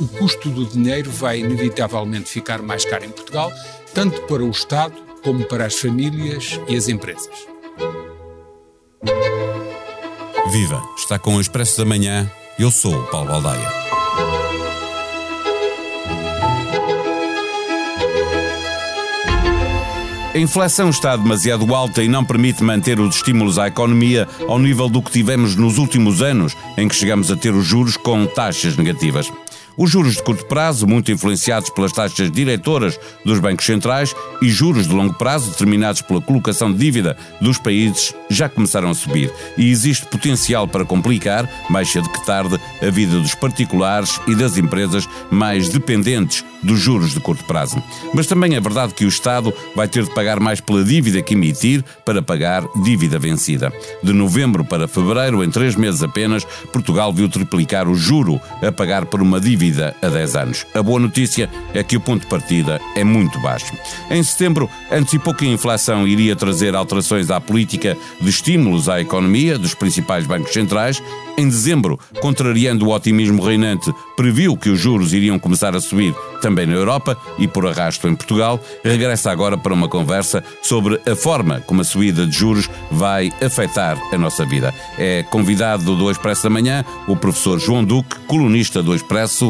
O custo do dinheiro vai inevitavelmente ficar mais caro em Portugal, tanto para o Estado como para as famílias e as empresas. Viva! Está com o Expresso da Manhã. Eu sou o Paulo Baldaia. A inflação está demasiado alta e não permite manter os estímulos à economia ao nível do que tivemos nos últimos anos, em que chegamos a ter os juros com taxas negativas. Os juros de curto prazo, muito influenciados pelas taxas diretoras dos bancos centrais, e juros de longo prazo, determinados pela colocação de dívida dos países, já começaram a subir. E existe potencial para complicar, mais cedo que tarde, a vida dos particulares e das empresas mais dependentes dos juros de curto prazo. Mas também é verdade que o Estado vai ter de pagar mais pela dívida que emitir para pagar dívida vencida. De novembro para fevereiro, em três meses apenas, Portugal viu triplicar o juro a pagar por uma dívida a 10 anos. A boa notícia é que o ponto de partida é muito baixo. Em setembro, antecipou que a inflação iria trazer alterações à política de estímulos à economia dos principais bancos centrais. Em dezembro, contrariando o otimismo reinante, previu que os juros iriam começar a subir também na Europa e por arrasto em Portugal, regressa agora para uma conversa sobre a forma como a subida de juros vai afetar a nossa vida. É convidado do Expresso da Manhã o professor João Duque, colunista do Expresso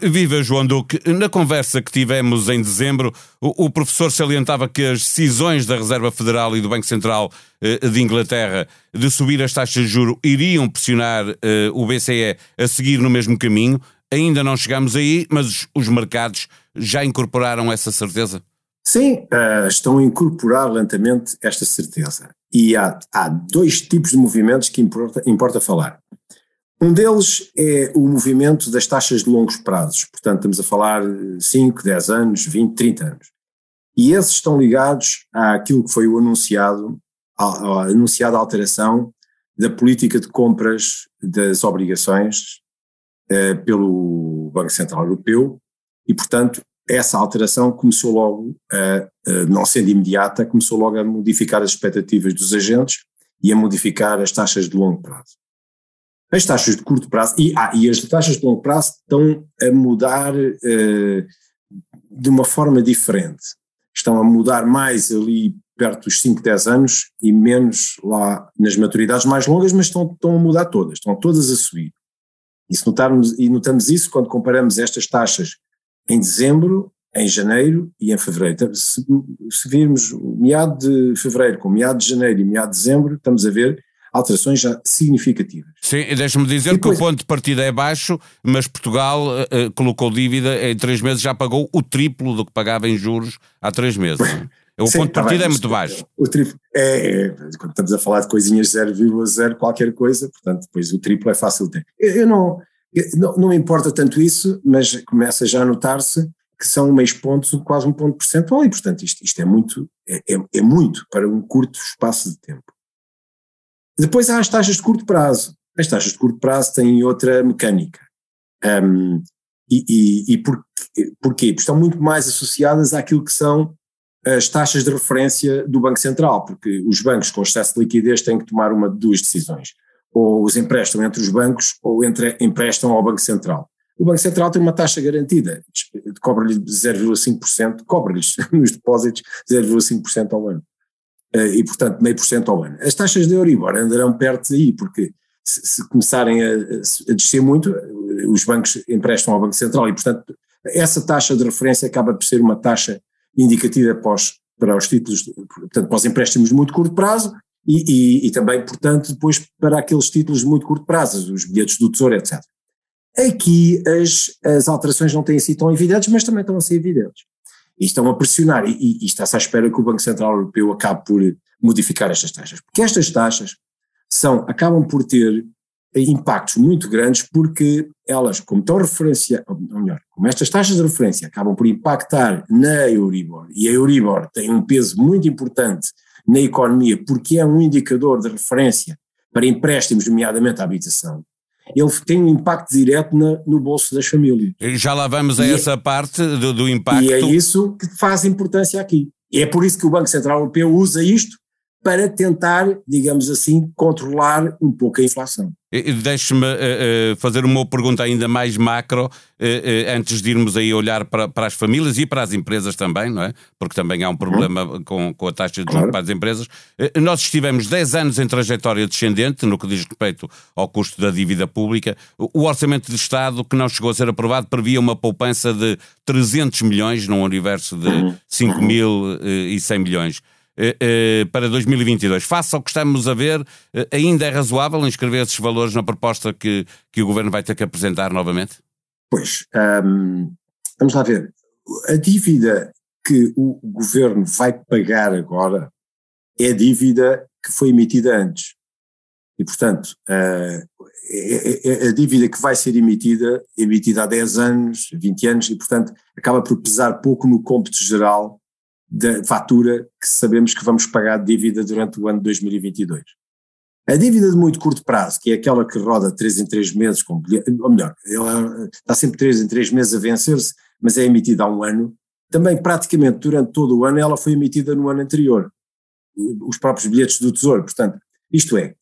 Viva João Duque. Na conversa que tivemos em dezembro, o, professor salientava que as decisões da Reserva Federal e do Banco Central eh, de Inglaterra de subir as taxas de juro iriam pressionar eh, o BCE a seguir no mesmo caminho. Ainda não chegamos aí, mas os, os mercados já incorporaram essa certeza? Sim, uh, estão a incorporar lentamente esta certeza. E há, há dois tipos de movimentos que importa, importa falar. Um deles é o movimento das taxas de longos prazos, portanto, estamos a falar 5, 10 anos, 20, 30 anos. E esses estão ligados àquilo que foi o anunciado, a, a anunciada alteração da política de compras das obrigações eh, pelo Banco Central Europeu, e, portanto, essa alteração começou logo, a, a, não sendo imediata, começou logo a modificar as expectativas dos agentes e a modificar as taxas de longo prazo. As taxas de curto prazo, e, ah, e as taxas de longo prazo estão a mudar uh, de uma forma diferente. Estão a mudar mais ali perto dos 5, 10 anos e menos lá nas maturidades mais longas, mas estão, estão a mudar todas, estão todas a subir. E, se notarmos, e notamos isso quando comparamos estas taxas em dezembro, em janeiro e em fevereiro. Então, se, se virmos meado de fevereiro com meado de janeiro e meado de dezembro, estamos a ver alterações já significativas. Sim, deixa-me dizer depois, que o ponto de partida é baixo, mas Portugal uh, colocou dívida em três meses, já pagou o triplo do que pagava em juros há três meses. O Sim, ponto de tá partida é muito baixo. O triplo é, é, quando estamos a falar de coisinhas 0,0 qualquer coisa, portanto, depois o triplo é fácil de ter. Eu, eu não, não, não importa tanto isso, mas começa já a notar-se que são meios pontos, quase um ponto percentual, e portanto isto, isto é muito, é, é, é, muito para um curto espaço de tempo. Depois há as taxas de curto prazo. As taxas de curto prazo têm outra mecânica. Um, e e, e por, porquê? Porque estão muito mais associadas àquilo que são as taxas de referência do Banco Central, porque os bancos com excesso de liquidez têm que tomar uma de duas decisões ou os emprestam entre os bancos ou entre, emprestam ao Banco Central. O Banco Central tem uma taxa garantida, cobra-lhe 0,5%, cobra-lhes nos depósitos 0,5% ao ano. Eh, e, portanto, meio por cento ao ano. As taxas de Euribor andarão perto daí, porque se, se começarem a, a, descer muito, os bancos emprestam ao Banco Central e, portanto, essa taxa de referência acaba por ser uma taxa indicativa para os, para os títulos, portanto, para os empréstimos de muito curto prazo e, e, e, também, portanto, depois para aqueles títulos de muito curto prazo, os bilhetes do Tesouro, etc. Aqui as, as alterações não têm sido tão evidentes, mas também estão a ser evidentes. E estão a pressionar, e, e está-se à espera que o Banco Central Europeu acabe por modificar estas taxas. Porque estas taxas são, acabam por ter impactos muito grandes porque elas, como estão referência, ou melhor, como estas taxas de referência acabam por impactar na Euribor, e a Euribor tem um peso muito importante na economia porque é um indicador de referência para empréstimos, nomeadamente à habitação, ele tem um impacto direto na, no bolso das famílias. Já lá vamos a e é essa é, parte do, do impacto. E é isso que faz importância aqui. E é por isso que o Banco Central Europeu usa isto para tentar, digamos assim, controlar um pouco a inflação. Deixe-me uh, uh, fazer uma pergunta ainda mais macro, uh, antes de irmos aí olhar para, para, as famílias e para as empresas também, não é? Porque também há um problema uhum. com, com a taxa de juros claro. para as empresas. nós estivemos 10 anos em trajetória descendente no que diz respeito ao custo da dívida pública. O Orçamento de Estado, que não chegou a ser aprovado, previa uma poupança de 300 milhões num universo de uhum. 5.100 milhões. Eh, eh, para 2022. Face ao que estamos a ver, eh, ainda é razoável inscrever esses valores na proposta que, que o Governo vai ter que apresentar novamente? Pois, um, vamos lá ver. A dívida que o Governo vai pagar agora é a dívida que foi emitida antes. E, portanto, a, a dívida que vai ser emitida, emitida há 10 anos, 20 anos, e, portanto, acaba por pesar pouco no cômputo geral da fatura que sabemos que vamos pagar de dívida durante o ano de 2022. A dívida de muito curto prazo, que é aquela que roda de 3 em 3 meses, ou melhor, ela está sempre 3 em 3 meses a vencer-se, mas é emitida há um ano, também praticamente durante todo o ano ela foi emitida no ano anterior, os próprios bilhetes do Tesouro, portanto, isto é,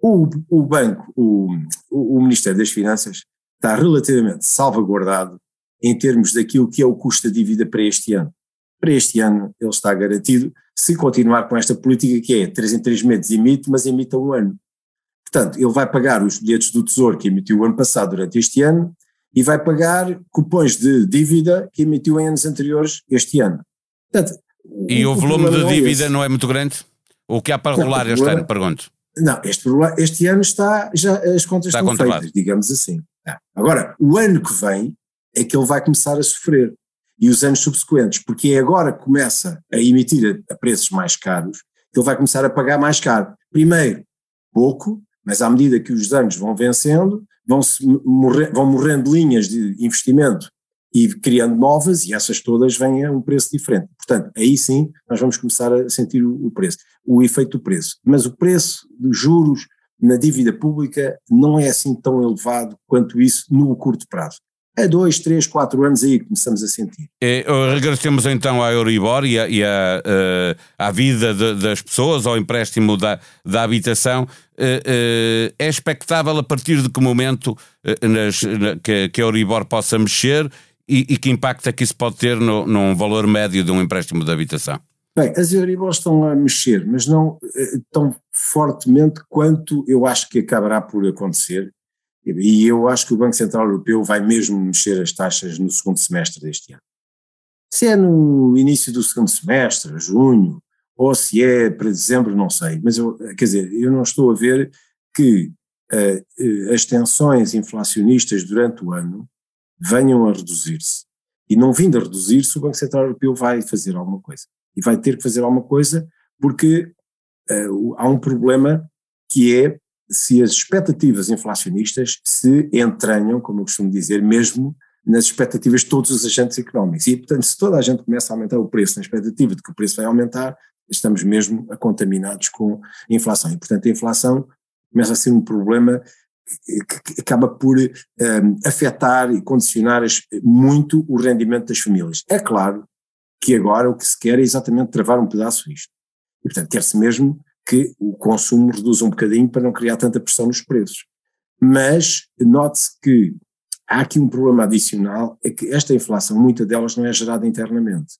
o, o banco, o, o Ministério das Finanças está relativamente salvaguardado em termos daquilo que é o custo da dívida para este ano. Para este ano ele está garantido, se continuar com esta política que é 3 em 3 meses emite, mas emite a um ano. Portanto, ele vai pagar os bilhetes do Tesouro que emitiu o ano passado durante este ano e vai pagar cupons de dívida que emitiu em anos anteriores este ano. Portanto, e o, o volume de é dívida é não é muito grande? O que há para rolar este ano, pergunto? Não, este, este ano está, já as contas está estão feitas, digamos assim. Agora, o ano que vem é que ele vai começar a sofrer e os anos subsequentes, porque é agora que começa a emitir a, a preços mais caros, ele vai começar a pagar mais caro. Primeiro, pouco, mas à medida que os anos vão vencendo, vão, vão morrendo linhas de investimento e criando novas, e essas todas vêm a um preço diferente. Portanto, aí sim nós vamos começar a sentir o preço, o efeito do preço. Mas o preço dos juros na dívida pública não é assim tão elevado quanto isso no curto prazo a dois, três, quatro anos aí começamos a sentir. É, regressemos então à Euribor e, a, e a, uh, à vida de, das pessoas, ao empréstimo da, da habitação. Uh, uh, é expectável a partir de que momento nas, na, que, que, a Euribor possa mexer e, e, que impacto é que isso pode ter no, num valor médio de um empréstimo de habitação? Bem, as Euribors estão a mexer, mas não tão fortemente quanto eu acho que acabará por acontecer e eu acho que o Banco Central Europeu vai mesmo mexer as taxas no segundo semestre deste ano. Se é no início do segundo semestre, junho, ou se é para dezembro, não sei. Mas eu, quer dizer, eu não estou a ver que uh, as tensões inflacionistas durante o ano venham a reduzir-se. E não vindo a reduzir-se, o Banco Central Europeu vai fazer alguma coisa. E vai ter que fazer alguma coisa porque uh, há um problema que é se as expectativas inflacionistas se entranham, como eu costumo dizer, mesmo nas expectativas de todos os agentes económicos. E, portanto, se toda a gente começa a aumentar o preço na expectativa de que o preço vai aumentar, estamos mesmo contaminados com a inflação. E, portanto, a inflação começa a ser um problema que acaba por um, afetar e condicionar muito o rendimento das famílias. É claro que agora o que se quer é exatamente travar um pedaço isto. E, portanto, quer-se mesmo que o consumo reduz um bocadinho para não criar tanta pressão nos preços. Mas note-se que há aqui um problema adicional, é que esta inflação, muita delas não é gerada internamente.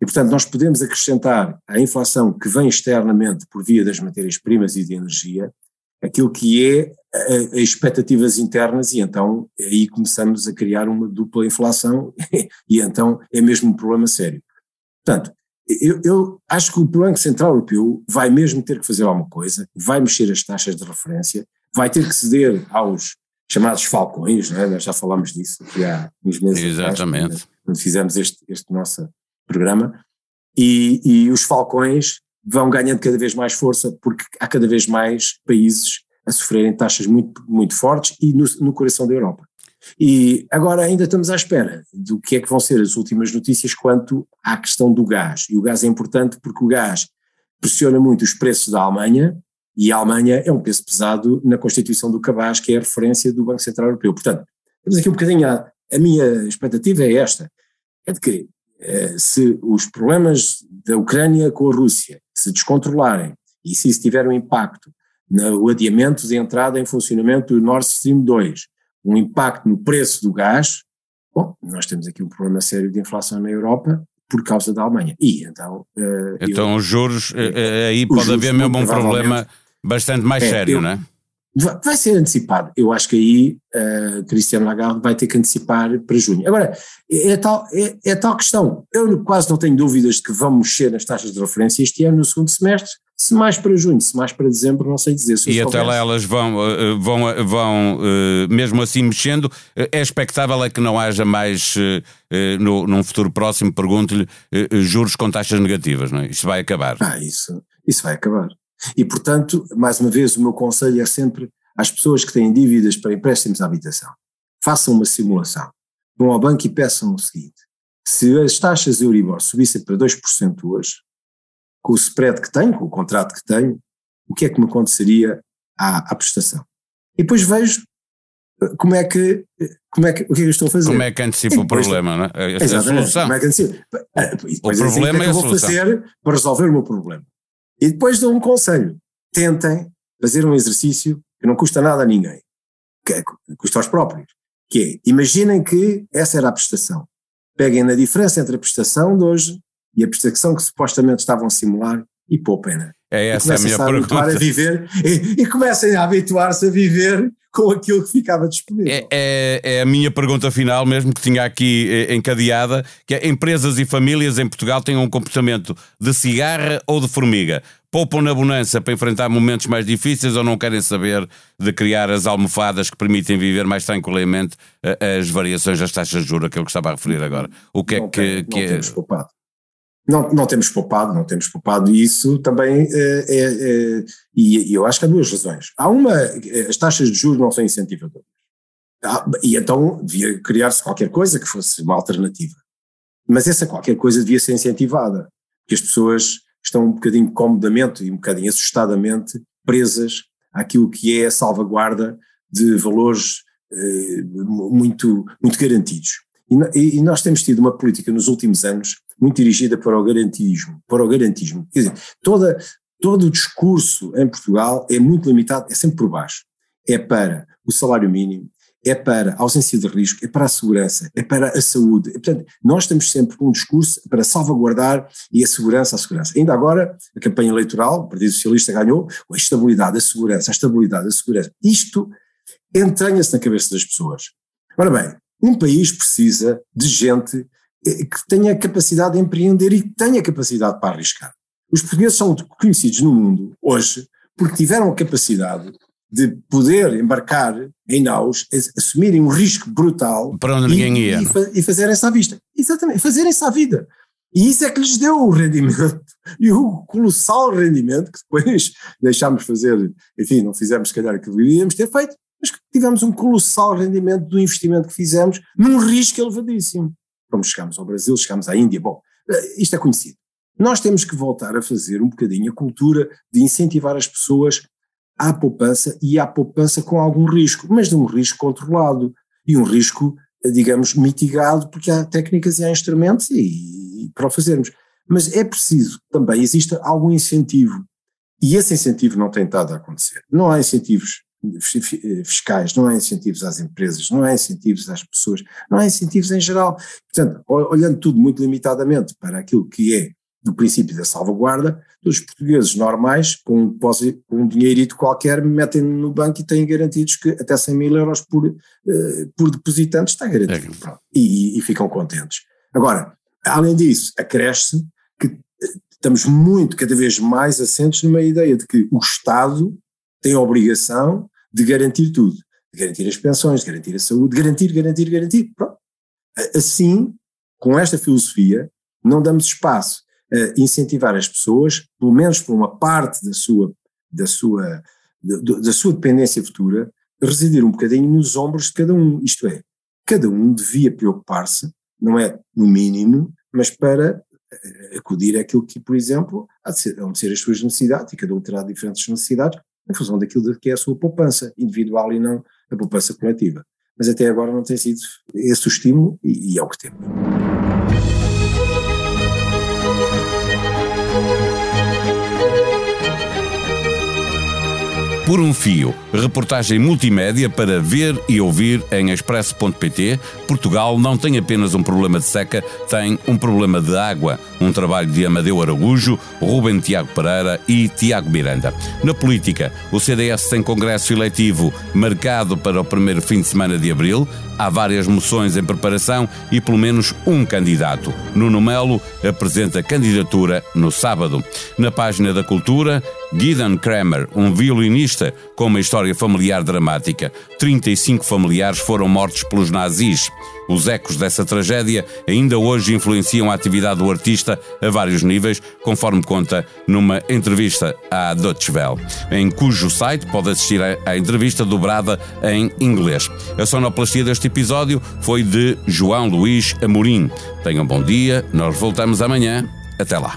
E, portanto, nós podemos acrescentar à inflação que vem externamente por via das matérias-primas e de energia, aquilo que é a, a expectativas internas e então aí começamos a criar uma dupla inflação e então é mesmo um problema sério. Portanto, eu, eu, acho que o Banco Central Europeu vai mesmo ter que fazer alguma coisa, vai mexer as taxas de referência, vai ter que ceder aos chamados falcões, não é? nós já falámos disso aqui há uns meses Exatamente. Atrás, quando fizemos este, este nosso programa, e, e os falcões vão ganhando cada vez mais força porque há cada vez mais países a sofrerem taxas muito, muito fortes e no, no coração da Europa. E agora ainda estamos à espera do que é que vão ser as últimas notícias quanto à questão do gás. E o gás é importante porque o gás pressiona muito os preços da Alemanha e a Alemanha é um peso pesado na constituição do cabaz, que é a referência do Banco Central Europeu. Portanto, temos aqui um bocadinho, a, a minha expectativa é esta, é de que eh, se os problemas da Ucrânia com a Rússia se descontrolarem e se isso tiver um impacto no adiamento de entrada em funcionamento do Nord Stream 2, um impacto no preço do gás, bom, nós temos aqui um problema sério de inflação na Europa por causa da Alemanha. E então. Uh, então eu, os juros, uh, aí pode juros, haver mesmo um problema bastante mais é, sério, eu, não é? Vai ser antecipado. Eu acho que aí uh, Cristiano Lagarde vai ter que antecipar para junho. Agora, é, é tal, é, é, tal questão. Eu quase não tenho dúvidas de que vão mexer nas taxas de referência este ano, no segundo semestre, se mais para junho, se mais para dezembro, não sei dizer. e até lá elas vão, eh, vão, eh, vão mesmo assim mexendo. É expectável é que não haja mais, no, num futuro próximo, pergunto-lhe, juros com taxas negativas, não é? Isso vai acabar. Ah, isso, isso vai acabar. E, portanto, mais uma vez, o meu conselho é sempre às pessoas que têm dívidas para empréstimos à habitação. Façam uma simulação. Vão ao banco e peçam o seguinte: se as taxas Euribor subissem para 2% hoje, com o spread que tenho, com o contrato que tenho, o que é que me aconteceria à, à prestação? E depois vejo eh, como é que, como é que, o que é que eu estou a fazer. Como é que antecipa o problema, não é? É a solução. Como é que antecipa? Eh, o é problema é, é que eu vou fazer para resolver o meu problema. E depois dou um conselho: tentem fazer um exercício que não custa nada a ninguém, que é, custa aos próprios, que é, imaginem que essa era a prestação. Peguem na diferença entre a prestação de hoje e a prestação que supostamente estavam a simular e poupem-na. É essa a minha a pergunta. A viver, e, e comecem a habituar-se a viver com aquilo que ficava disponível. É, é, é, a minha pergunta final mesmo, que tinha aqui eh, encadeada, que é empresas e famílias em Portugal têm um comportamento de cigarra ou de formiga? Poupam na bonança para enfrentar momentos mais difíceis ou não querem saber de criar as almofadas que permitem viver mais tranquilamente eh, as variações das taxas de juros, que eu estava a referir agora? O que é não é que, tem, que não é... temos poupado. Não, não temos poupado, não temos poupado, e isso também é, é, e, e, eu acho que há duas razões. Há uma, as taxas de juros não são incentivadoras. E então devia criar-se qualquer coisa que fosse uma alternativa. Mas essa qualquer coisa devia ser incentivada, porque as pessoas estão um bocadinho comodamente e um bocadinho assustadamente presas àquilo que é a salvaguarda de valores eh, muito, muito garantidos. E, e, nós temos tido uma política nos últimos anos muito dirigida para o garantismo, para o garantismo. Quer dizer, toda, todo o discurso em Portugal é muito limitado, é sempre por baixo. É para o salário mínimo, é para a ausência de risco, é para a segurança, é para a saúde. portanto, nós temos sempre um discurso para salvaguardar e a segurança, a segurança. Ainda agora, a campanha eleitoral, o Partido Socialista ganhou a estabilidade, a segurança, a estabilidade, a segurança. Isto entranha-se na cabeça das pessoas. Ora bem, um país precisa de gente que tenha capacidade de empreender e que tenha capacidade para arriscar. Os portugueses são conhecidos no mundo hoje porque tiveram a capacidade de poder embarcar em naus, assumirem um risco brutal para onde ninguém ia e, e, e fazerem-se à vista. Exatamente, fazerem-se à vida. E isso é que lhes deu o rendimento e o colossal rendimento que depois deixámos fazer, enfim, não fizemos se calhar aquilo que devíamos ter feito, mas que tivemos um colossal rendimento do investimento que fizemos num risco elevadíssimo. Como chegámos ao Brasil, chegámos à Índia, bom, eh, isto é conhecido. Nós temos que voltar a fazer um bocadinho a cultura de incentivar as pessoas à poupança e à poupança com algum risco, mas de um risco controlado e um risco, eh, digamos, mitigado, porque há técnicas e há instrumentos e, e para o fazermos. Mas é preciso também exista algum incentivo. E esse incentivo não tem estado a acontecer. Não há incentivos fiscais, não há incentivos às empresas, não há incentivos às pessoas, não há incentivos em geral. Portanto, olhando tudo muito limitadamente para aquilo que é do princípio da salvaguarda, os portugueses normais, com um, com um dinheirito qualquer, metem no banco e têm garantidos que até 100 mil euros por, uh, por depositante está garantido. É. E, e, ficam contentes. Agora, além disso, acresce que eh, estamos muito, cada vez mais assentes numa ideia de que o Estado tem a obrigação de garantir tudo, de garantir as pensões, de garantir a saúde, de garantir, garantir, garantir. Pronto. Assim, com esta filosofia, não damos espaço a incentivar as pessoas, pelo menos por uma parte da sua, da sua, de, da sua dependência futura residir um bocadinho nos ombros de cada um. Isto é, cada um devia preocupar-se, não é no mínimo, mas para eh, acudir àquilo que, por exemplo, há de ser, há de ser as suas necessidades, e cada um terá diferentes necessidades, em função daquilo que é a sua poupança individual e não a poupança coletiva. Mas até agora não tem sido esse o estímulo e, e é o que temos. Por um Fio, reportagem multimédia para ver e ouvir em expresso.pt. Portugal não tem apenas um problema de seca, tem um problema de água. Um trabalho de Amadeu Araújo, Rubem Tiago Pereira e Tiago Miranda. Na política, o CDS tem congresso eletivo marcado para o primeiro fim de semana de abril. Há várias moções em preparação e pelo menos um candidato. Nuno Melo apresenta candidatura no sábado. Na página da Cultura, Gideon Kramer, um violinista com uma história familiar dramática. 35 familiares foram mortos pelos nazis. Os ecos dessa tragédia ainda hoje influenciam a atividade do artista a vários níveis, conforme conta numa entrevista à Deutsche Welle, em cujo site pode assistir à entrevista dobrada em inglês. A sonoplastia deste episódio foi de João Luís Amorim. Tenham um bom dia, nós voltamos amanhã. Até lá.